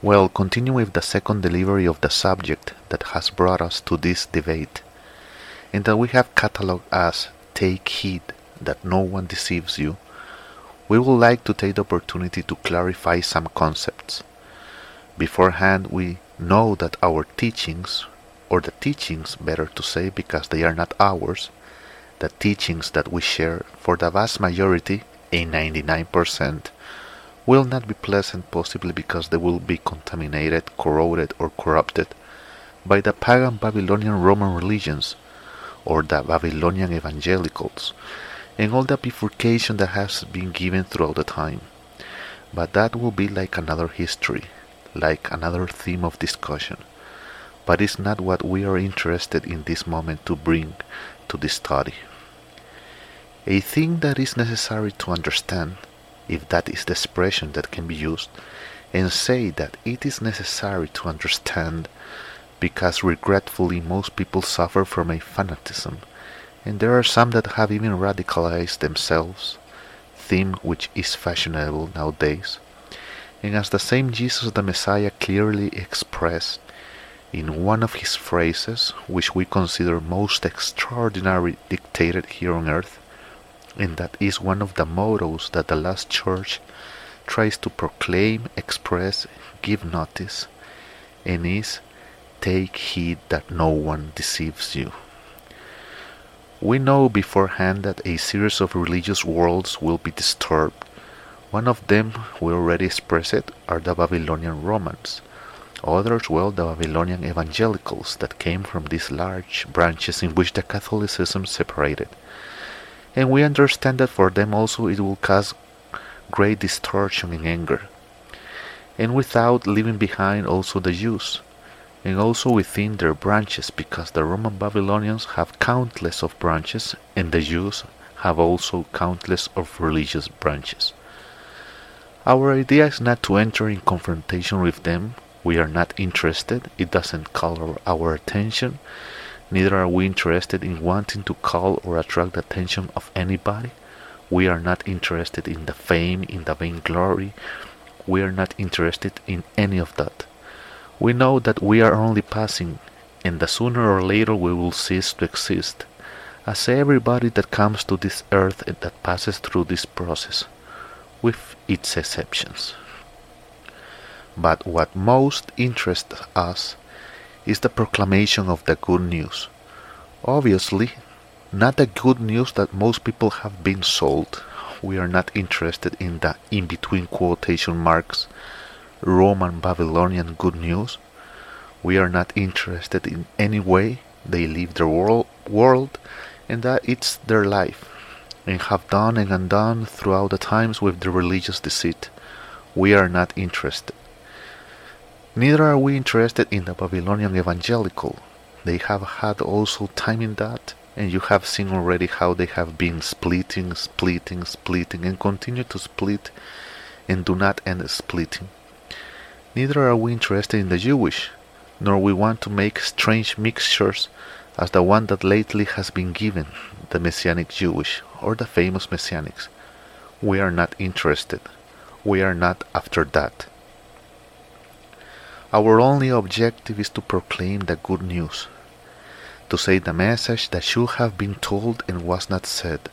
Well, continue with the second delivery of the subject that has brought us to this debate, and that we have catalogued as Take Heed that No One Deceives You. We would like to take the opportunity to clarify some concepts. Beforehand, we know that our teachings, or the teachings, better to say, because they are not ours, the teachings that we share for the vast majority, a 99%, will not be pleasant possibly because they will be contaminated, corroded, or corrupted by the pagan Babylonian Roman religions or the Babylonian evangelicals and all the bifurcation that has been given throughout the time. But that will be like another history like another theme of discussion, but it's not what we are interested in this moment to bring to this study. A thing that is necessary to understand, if that is the expression that can be used, and say that it is necessary to understand because regretfully most people suffer from a fanaticism, and there are some that have even radicalized themselves, theme which is fashionable nowadays. And as the same Jesus the Messiah clearly expressed in one of his phrases, which we consider most extraordinary dictated here on earth, and that is one of the mottos that the last church tries to proclaim, express, give notice, and is take heed that no one deceives you. We know beforehand that a series of religious worlds will be disturbed one of them, we already expressed it, are the Babylonian Romans. Others, well, the Babylonian evangelicals that came from these large branches in which the Catholicism separated. And we understand that for them also it will cause great distortion and anger. And without leaving behind also the Jews, and also within their branches, because the Roman Babylonians have countless of branches, and the Jews have also countless of religious branches. Our idea is not to enter in confrontation with them. We are not interested. It doesn't call our attention. Neither are we interested in wanting to call or attract the attention of anybody. We are not interested in the fame, in the vainglory. We are not interested in any of that. We know that we are only passing, and that sooner or later we will cease to exist, as everybody that comes to this earth and that passes through this process with its exceptions. But what most interests us is the proclamation of the good news. Obviously, not the good news that most people have been sold. We are not interested in the in between quotation marks Roman Babylonian good news. We are not interested in any way they live their world, world and that it's their life and have done and undone throughout the times with the religious deceit. We are not interested. Neither are we interested in the Babylonian evangelical. They have had also time in that, and you have seen already how they have been splitting, splitting, splitting, and continue to split and do not end splitting. Neither are we interested in the Jewish, nor we want to make strange mixtures as the one that lately has been given, the Messianic Jewish, or the famous Messianics. We are not interested. We are not after that. Our only objective is to proclaim the good news, to say the message that should have been told and was not said,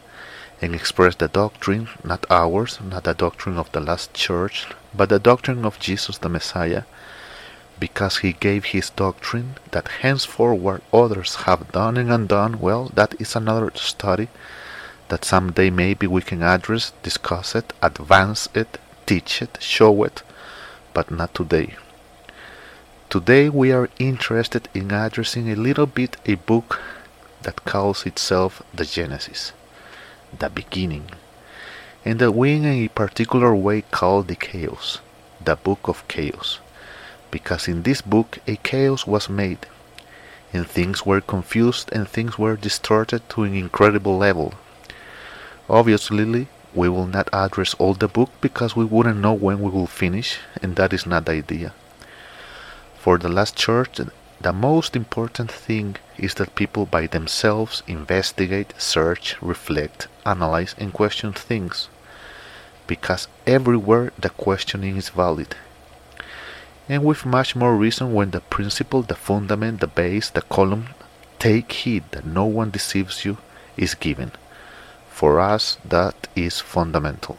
and express the doctrine, not ours, not the doctrine of the last church, but the doctrine of Jesus the Messiah, because he gave his doctrine that henceforward others have done and undone, well, that is another study that someday maybe we can address, discuss it, advance it, teach it, show it, but not today. Today we are interested in addressing a little bit a book that calls itself the Genesis, the beginning, and that we in a particular way call the chaos, the book of chaos, because in this book a chaos was made, and things were confused and things were distorted to an incredible level Obviously, we will not address all the book because we wouldn't know when we will finish, and that is not the idea. For the last church, the most important thing is that people by themselves investigate, search, reflect, analyze, and question things. Because everywhere the questioning is valid. and with much more reason when the principle, the fundament, the base, the column, take heed that no one deceives you, is given. For us, that is fundamental.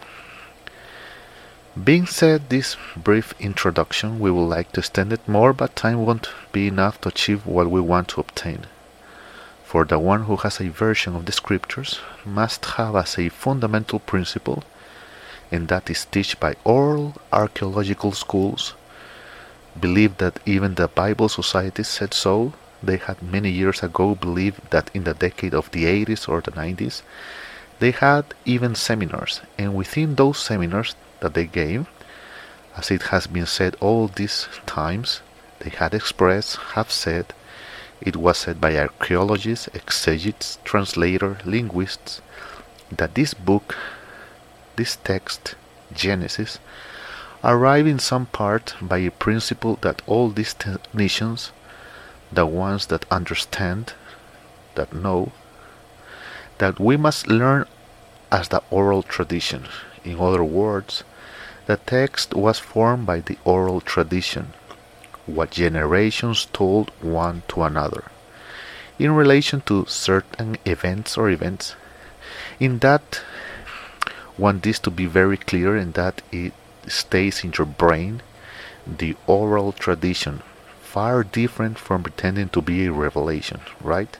Being said this brief introduction, we would like to extend it more, but time won't be enough to achieve what we want to obtain. For the one who has a version of the scriptures must have as a fundamental principle, and that is taught by all archaeological schools, believe that even the Bible Society said so. They had many years ago believed that in the decade of the 80s or the 90s, they had even seminars, and within those seminars that they gave, as it has been said all these times, they had expressed, have said, it was said by archaeologists, exegetes, translators, linguists, that this book, this text, Genesis, arrived in some part by a principle that all these technicians, the ones that understand, that know, that we must learn as the oral tradition. In other words, the text was formed by the oral tradition, what generations told one to another, in relation to certain events or events. In that, want this to be very clear in that it stays in your brain, the oral tradition, far different from pretending to be a revelation, right?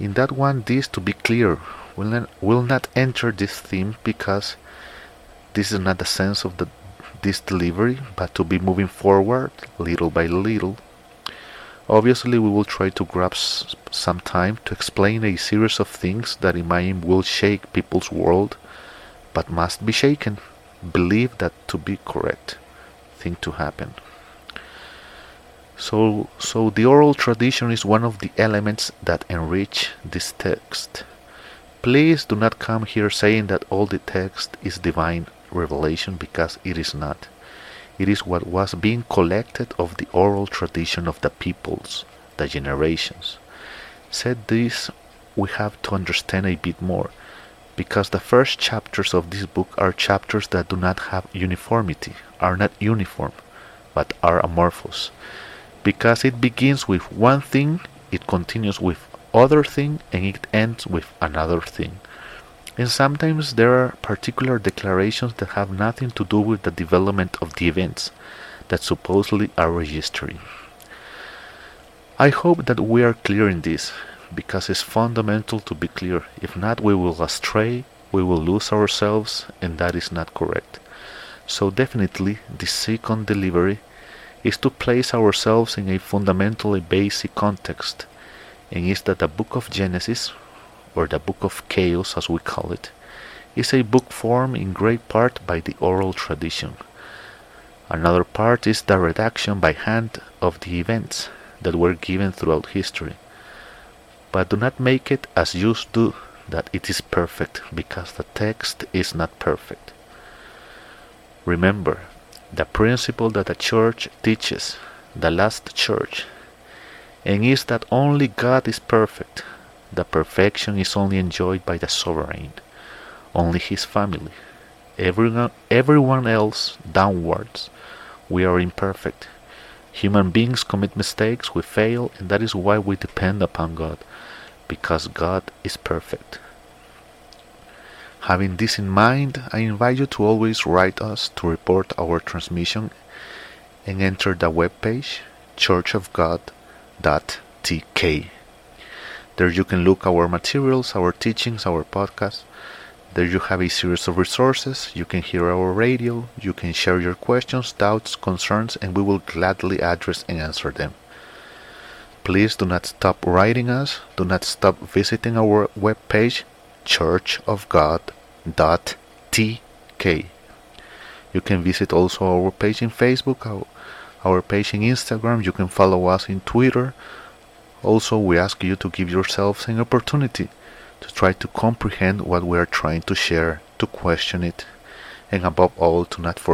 In that one, this to be clear will not, will not enter this theme because this is not the sense of the, this delivery, but to be moving forward little by little. Obviously, we will try to grab some time to explain a series of things that in my aim will shake people's world, but must be shaken believe that to be correct thing to happen. So, so the oral tradition is one of the elements that enrich this text. Please do not come here saying that all the text is divine revelation because it is not. It is what was being collected of the oral tradition of the peoples, the generations. Said this, we have to understand a bit more because the first chapters of this book are chapters that do not have uniformity, are not uniform, but are amorphous. Because it begins with one thing, it continues with other thing, and it ends with another thing. And sometimes there are particular declarations that have nothing to do with the development of the events that supposedly are registering. I hope that we are clear in this, because it's fundamental to be clear. If not, we will astray, we will lose ourselves, and that is not correct. So, definitely, the second delivery is to place ourselves in a fundamentally basic context, and is that the book of Genesis, or the book of chaos as we call it, is a book formed in great part by the oral tradition. Another part is the redaction by hand of the events that were given throughout history but do not make it as you do that it is perfect because the text is not perfect. Remember the principle that the church teaches, the last church, and is that only God is perfect. The perfection is only enjoyed by the sovereign, only his family. Everyone, everyone else downwards, we are imperfect. Human beings commit mistakes, we fail, and that is why we depend upon God because God is perfect. Having this in mind, I invite you to always write us to report our transmission and enter the webpage churchofgod.tk. There you can look our materials, our teachings, our podcasts. There you have a series of resources. You can hear our radio. You can share your questions, doubts, concerns, and we will gladly address and answer them. Please do not stop writing us. Do not stop visiting our webpage, churchofgod.tk. You can visit also our page in Facebook, our page in Instagram. You can follow us in Twitter. Also, we ask you to give yourselves an opportunity to try to comprehend what we are trying to share, to question it, and above all, to not forget